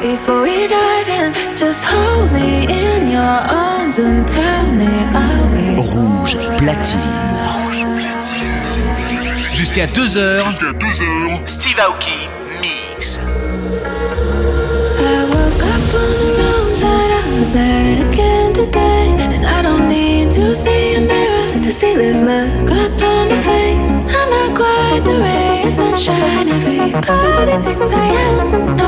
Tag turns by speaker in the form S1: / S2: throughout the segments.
S1: before we dive in. Just hold me in your arms and tell me I'll be.
S2: Rouge platine. Rouge
S3: platine. Jusqu'à 2h. Jusqu'à 2h. Steve Aoki mix.
S1: I woke up on the wrong side of bed again today. And I don't need to see a mirror to see this look upon my face. I'm not quite the ray of sunshine everybody thinks I am. No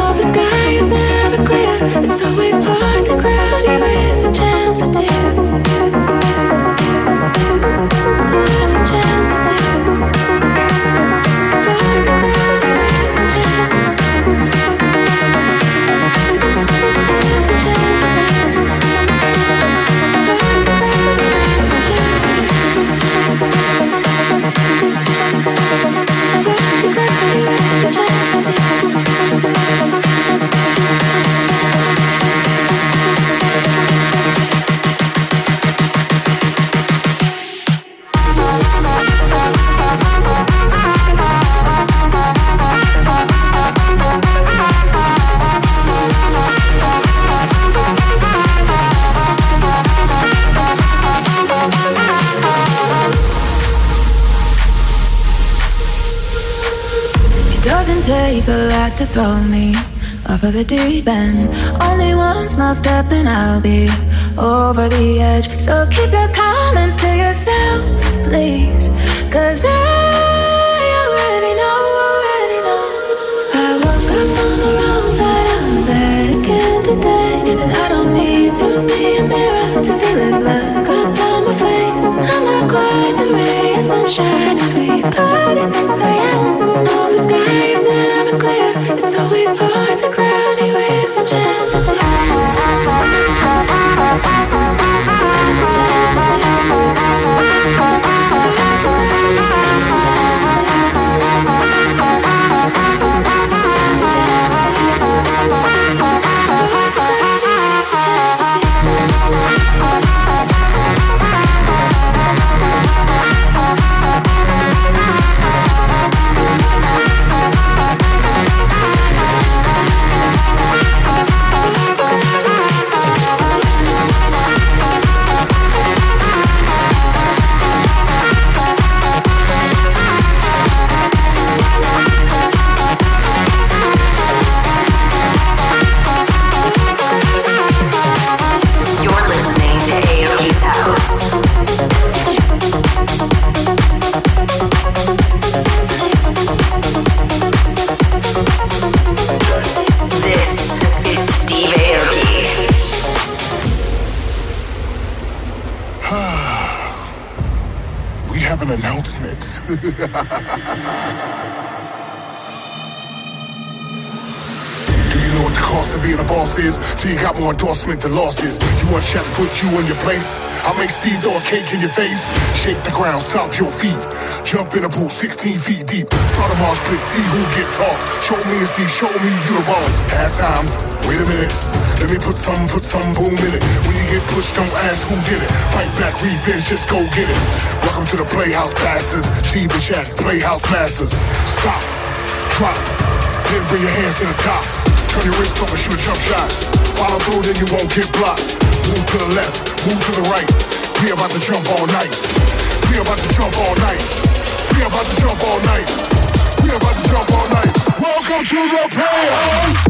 S1: to me of the deep end. Only one small step and I'll be over the edge. So keep your comments to yourself, please. Cause I already know, already know. I woke up on the wrong side of the bed again today. And I don't need to see a mirror to see this look up on my face. I'm not quite the ray of sunshine everybody thinks I
S4: more endorsement than losses. You want Chef to put you in your place? I'll make Steve throw a cake in your face. Shake the ground, stomp your feet. Jump in a pool 16 feet deep. Start a march pit, see who get tossed. Show me and Steve, show me you the boss. Halftime, wait a minute. Let me put some, put some boom in it. When you get pushed, don't ask who did it. Fight back, revenge, just go get it. Welcome to the Playhouse Bastards. Steve and Shaq, Playhouse Masters. Stop, drop, then bring your hands to the top. Turn your wrist over, shoot a jump shot. Follow through, then you won't get blocked. Move to the left, move to the right. We about to jump all night. We about to jump all night. We about to jump all night. We about to jump all night. Welcome to the playhouse.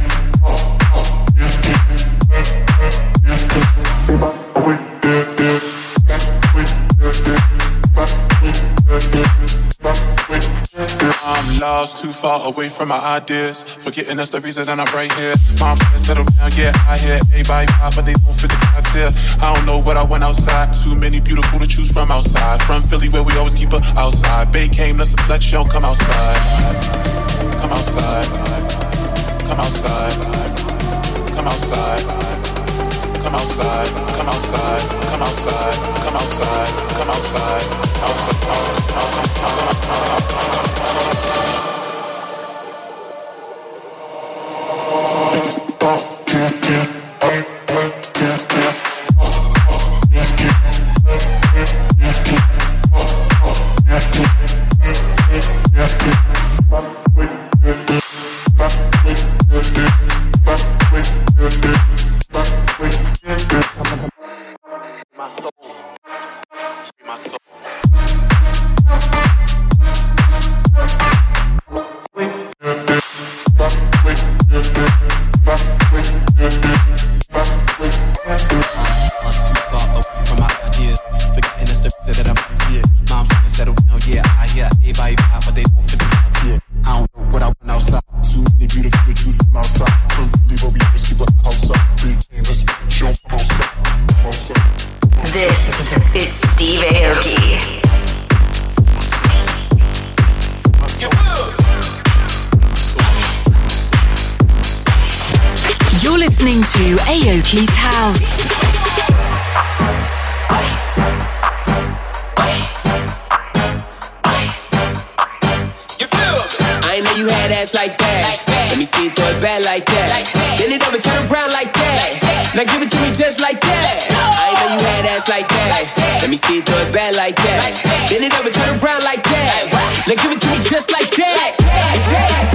S5: Too far away from my ideas. Forgetting that's the reason that I'm right here. Mom said settle down, yeah, I hear everybody pop, but they don't fit the criteria. I don't know what I went outside. Too many beautiful to choose from outside. From Philly, where we always keep her outside. Bay came, let's flex, she don't come outside. Come outside. Come outside. Come outside. Come outside. Come outside. Come outside. Come outside. Come outside. Come outside. Outside. Outside.
S6: You're listening to Aoki's House.
S7: you had ass like that. Like that. Let me see you throw it back like that. Like that. Then it don't turn around like that. Now give it to me just like that. I ain't know you had ass like that. Like that. Let me see it throw it back like that. Like that. Bend it over, turn around like that. Like now give it to me just like that. Like that.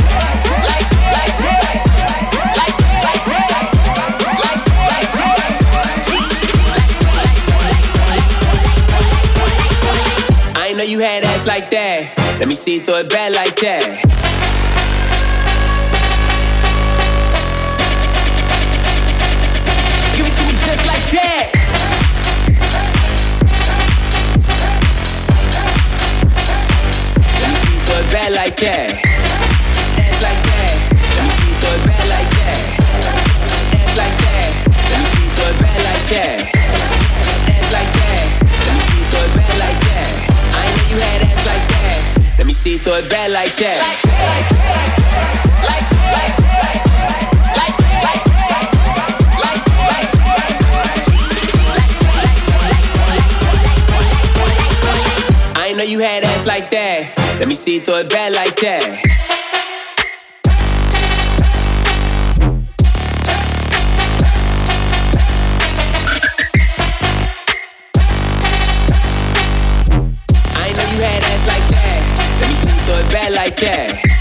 S7: I ain't know you had ass like that. Let me see it throw it back like that. Like that. Dance like that. Let me see, it back like that. Like that. Let me see, it back like that. Like that. Let me see, it back like that. I know you had ass like that. Let me see, it back like that. Like, like, I know you had ass like that. Let me see, toy bad like that I know you throw it back like that. Let me see to it bad like that.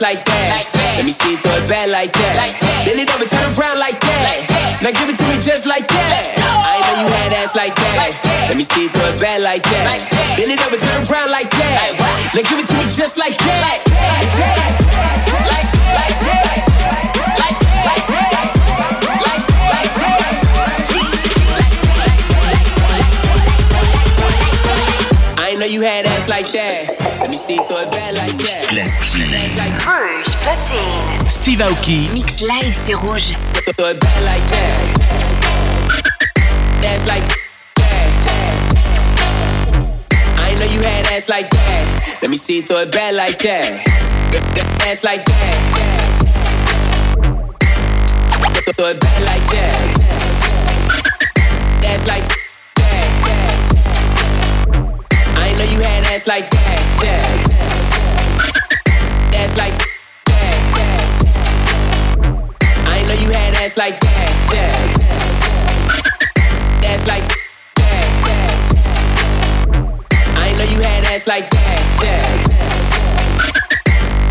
S7: Like that. Like that. Let me see throw it back like that. Like that. Then it over, turn around like that. Like that. Now give it to me just like that. I know you had ass like that. Like that. Let me see throw it back like that. Like that. Then it over, turn around like that. Like now give it to me just like that. Like that. Like that. Like, like that. I know you had
S6: 13.
S3: Steve Aoki.
S8: Mix Live, c'est rouge.
S7: Like that. That's like that. I know you had ass like that. Let me see throw it back like that. Ass like that. Throw it back like that. That's like that. I know you had ass like that. That's like ass like that. that. That's like that. that. I know you had ass like that. that.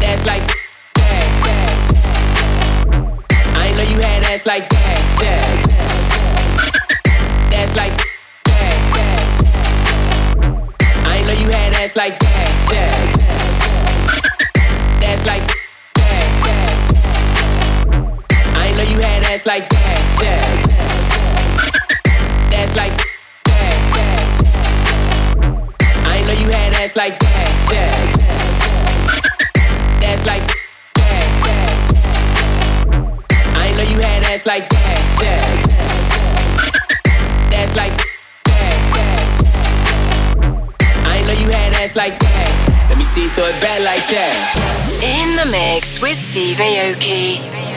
S7: That's like that, that. I know you had ass like that, that. That's like that, that. I know you had ass like that, that. That's like that, ass like that, that. That's like that, that. I know you had ass like that, that. That's like that, that. I know you had ass like that, that. That's like that, that. I know you had ass like that. Let me see, throw it back like that.
S6: In the mix with Steve Aoki.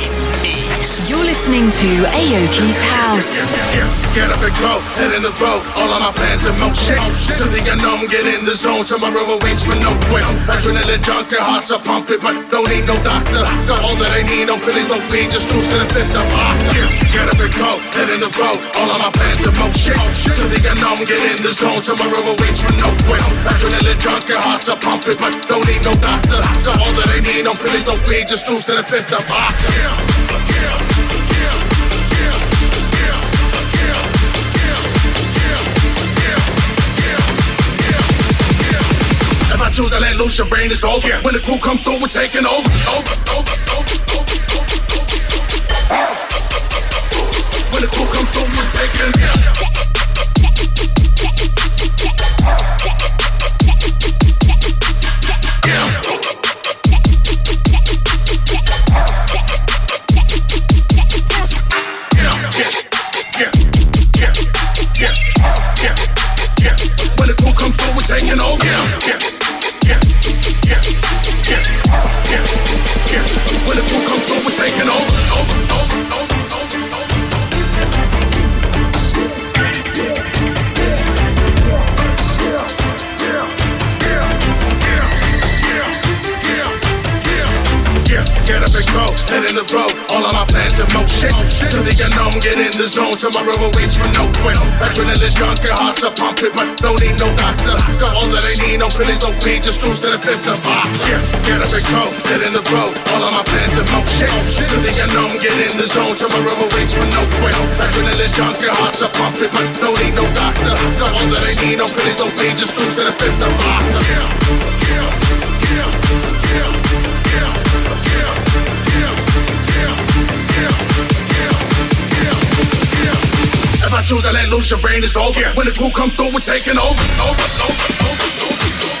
S6: You're listening to Aoki's House.
S9: Get up and go, head in the road, all of my plans in motion. To the unknown, get in the zone, tomorrow awaits for no quit. Adrenaline junkie, hearts are pumping, but don't need no doctor. Got all that I need, no pills, no weed, just cruise to the fifth of Get, get up and go, head in the road, all of my plans in motion. To the unknown, get in the zone, tomorrow awaits for no quit. Adrenaline junkie, hearts are pumping, but don't need no doctor. Got all that I need, no pills, no weed, just cruise to the fifth of If Choose to let loose, your brain is over. When the crew comes through, we're taking over. over, over, over, over, over. When the crew comes through, we're taking tomorrow awaits for no quit. Adrenaline junkie, hearts pump it, but don't need no doctor. Got all that I need, no pills, no weed, just cruise to the fifth of Yeah, get up and go, get in the road, all of my plans in motion. Oh, to the unknown, get in the zone, tomorrow awaits for no quit. Adrenaline junkie, hearts pump it, but don't need no doctor. Got all that I need, no pills, no weed, just cruise to the fifth of Yeah, yeah, yeah, I choose to let loose, your brain is over. When the crew comes through, we're taking over. Over, over, over, over, over.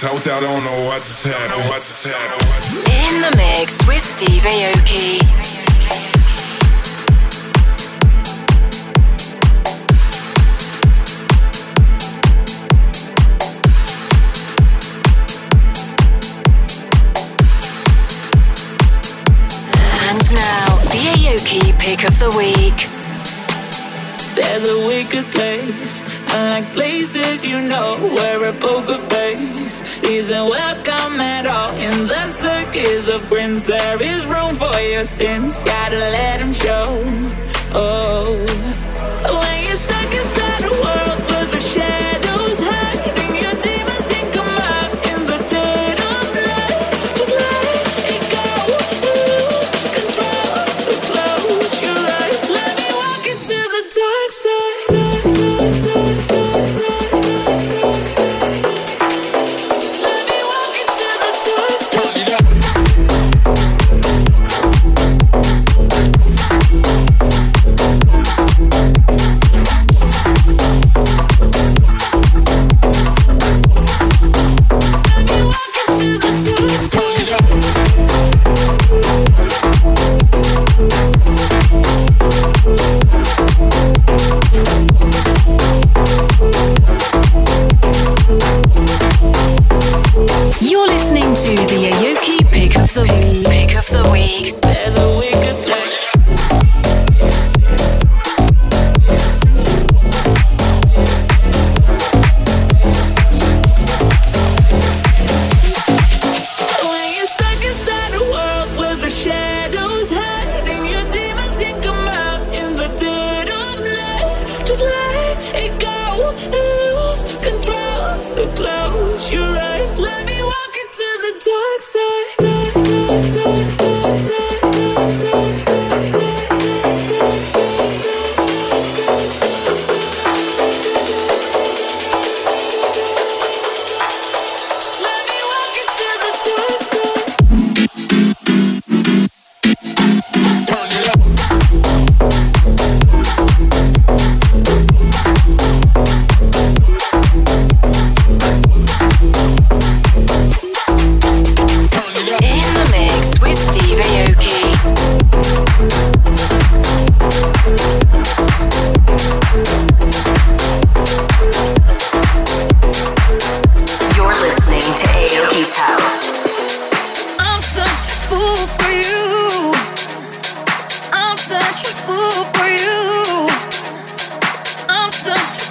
S10: This hotel, don't know what's happening. What's happening.
S6: In the mix with Steve Aoki. And now, the Aoki pick of the week.
S2: There's a wicked place, unlike places you know, where a poker face isn't welcome at all. In the circus of grins, there is room for your sins. Gotta let them show. Oh,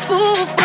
S2: fool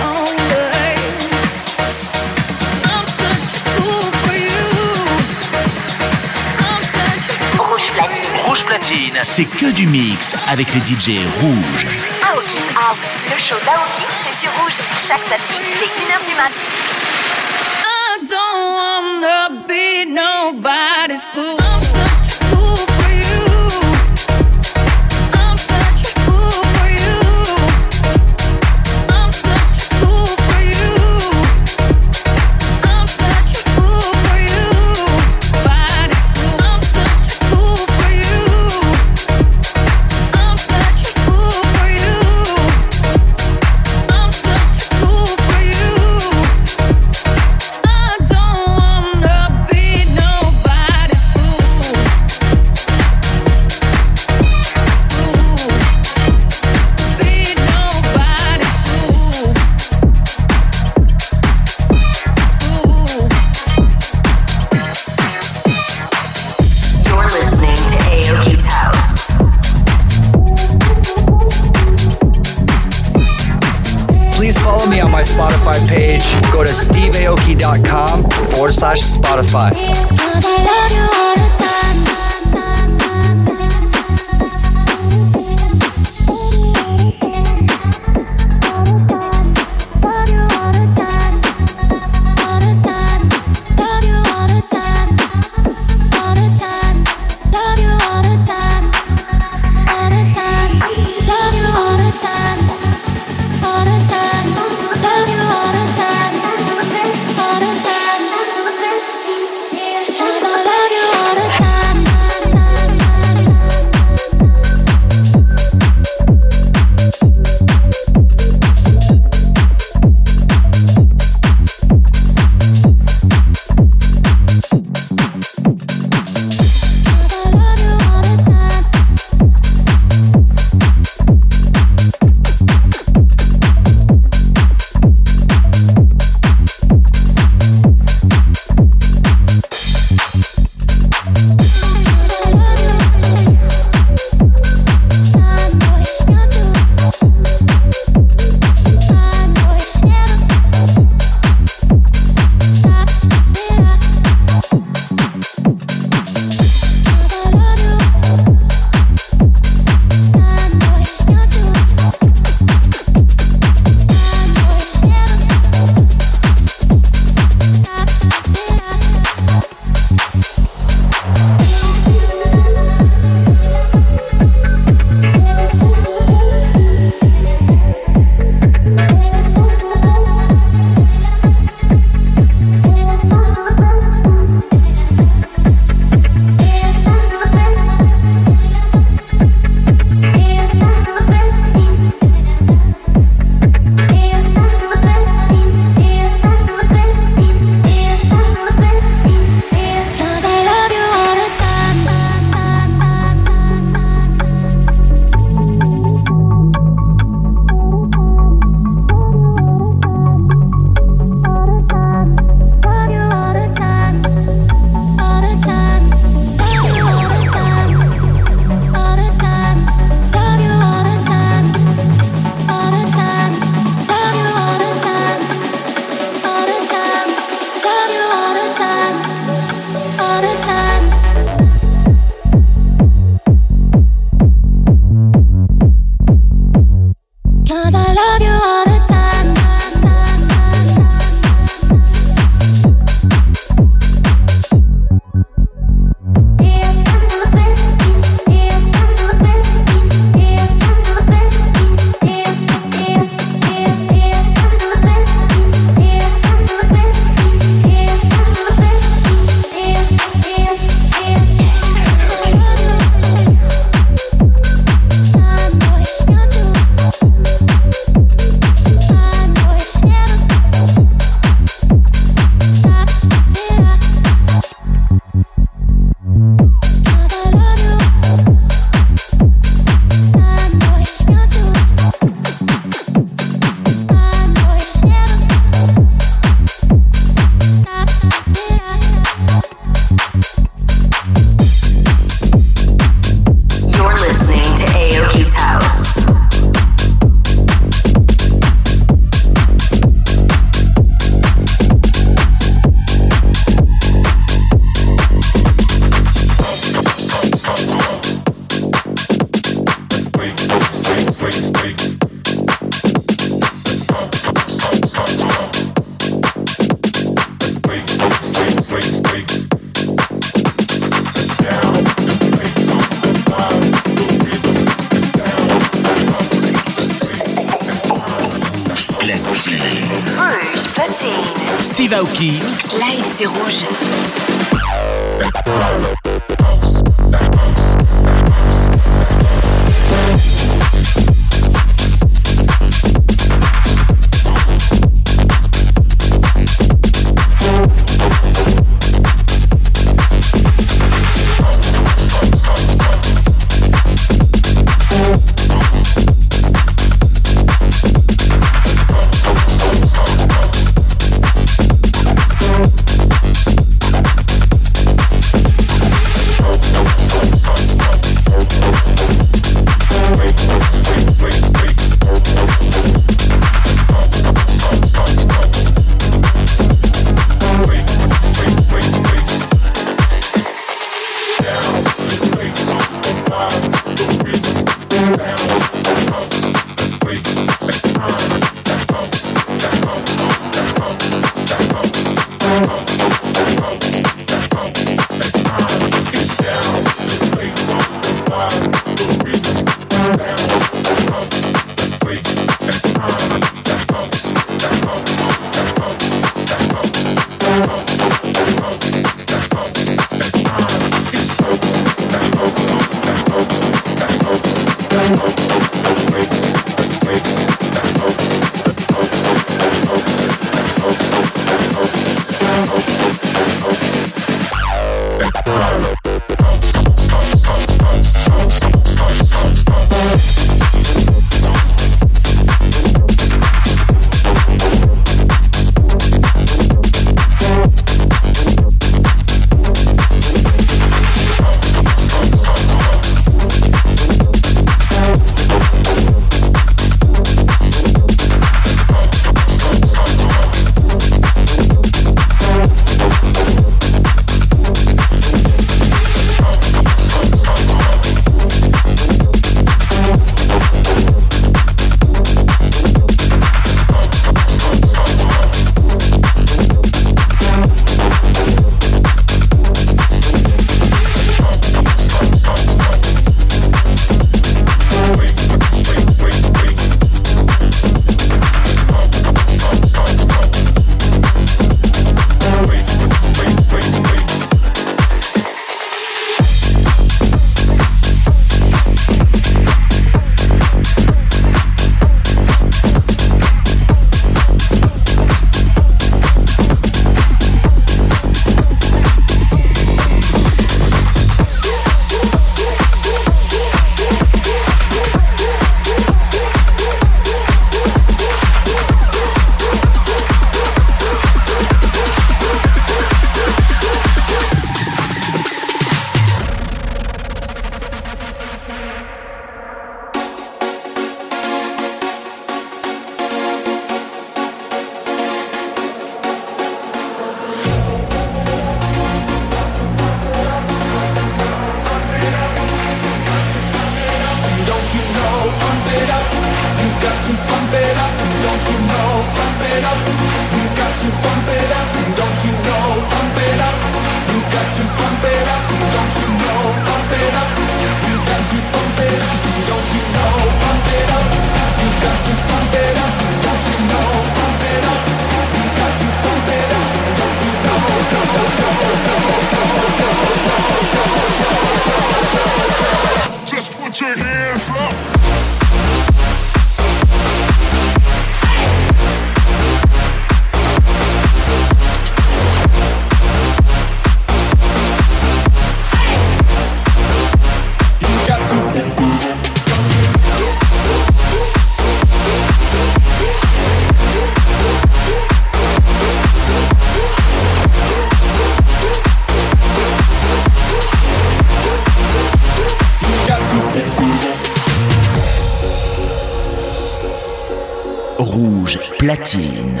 S2: platine.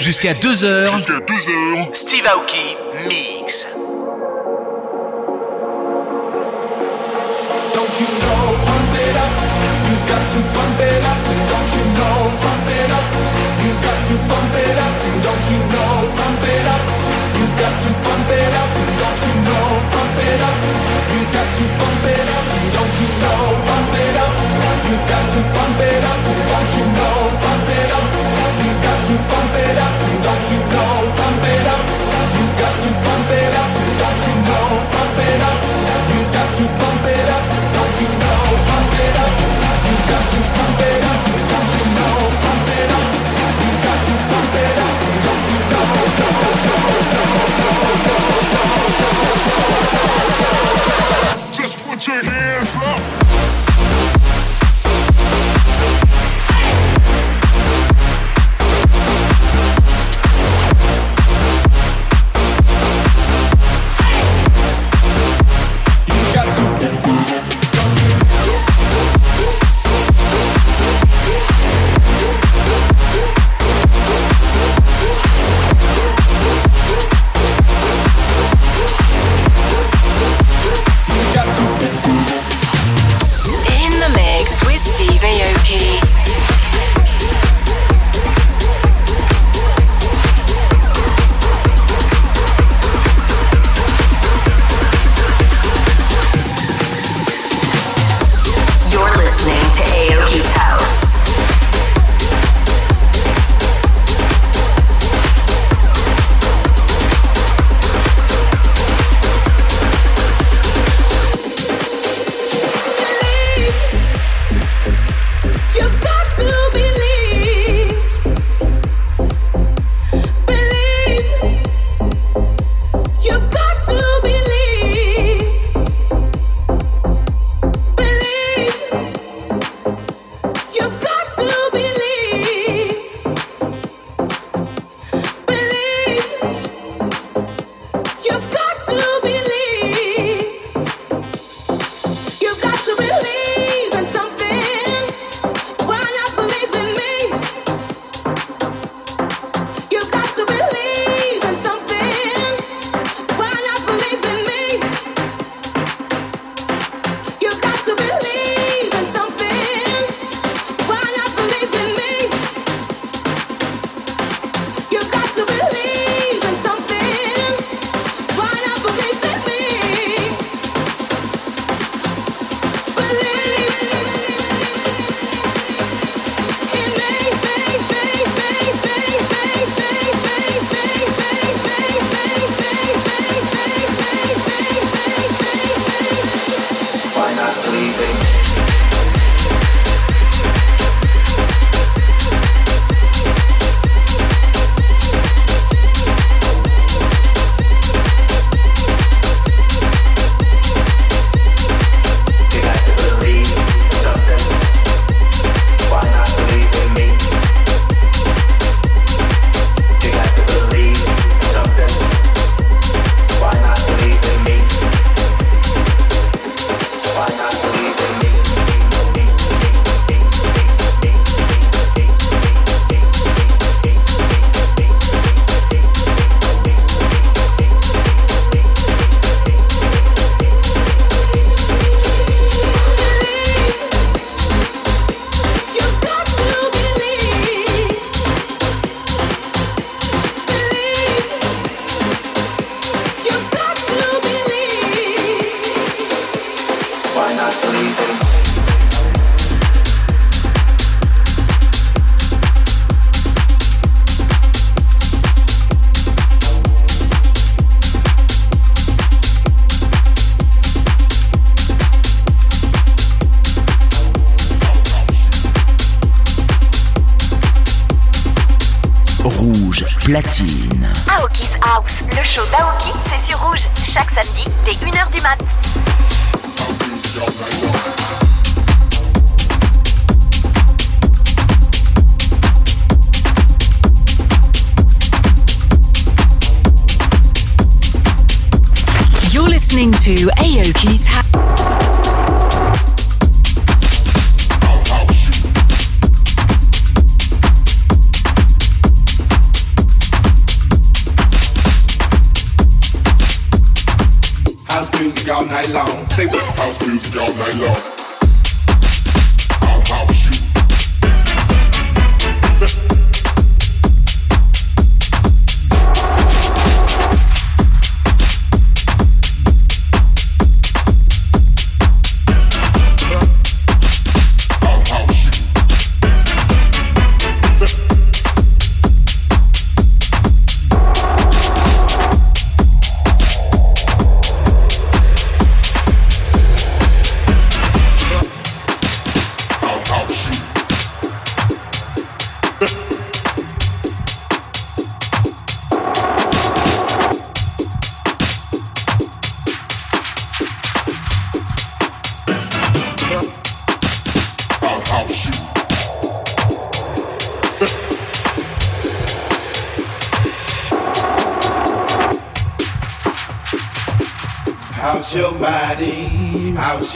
S2: Jusqu'à 2h. Jusqu'à 2h. Steve Aoki Mix. Don't you know, pump it up.
S6: You got to
S2: pump it
S11: up. Don't
S12: you know, pump it up. You got to
S1: pump it
S3: up. Don't
S8: you know, pump
S3: it up. You
S4: got to
S3: pump it up.
S13: Don't you know, pump it up. You got to pump it up. Don't you know, pump it up. You got to pump it up, don't you know? Pump it up. You got to pump it up, don't you know? Pump it up. You got to pump it up, don't you know? Pump it up. You got to pump it up, don't you know? Pump it up. You got to pump it up,
S8: don't you know? Pump it up.
S14: You got to
S15: pump it up, don't you know? Just put your hands.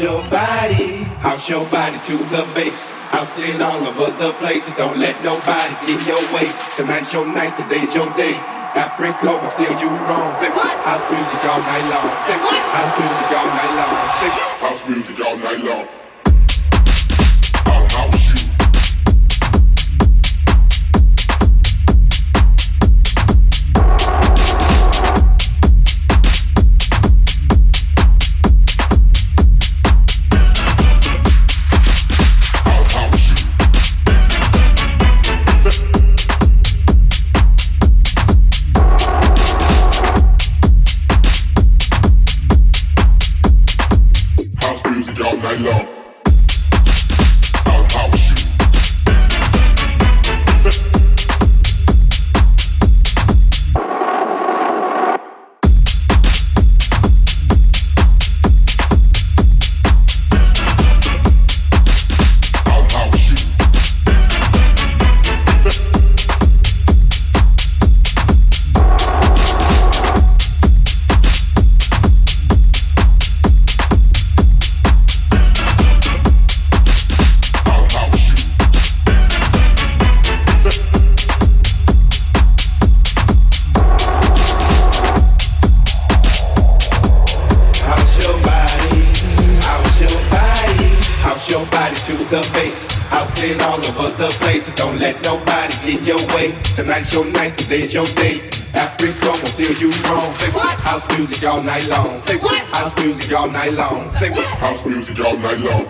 S15: House your body, house your body to the base. I've seen all over the place. Don't let nobody get your way. Tonight's your night, today's your day. Africa will steal you wrong. Say what? House music all night long. Say what? House music all night long. Say what? Tonight's your night, today's your day. Africa will steal you wrong. Say what? House music all night long. Say what? House music all night long. Say what? House music all night long.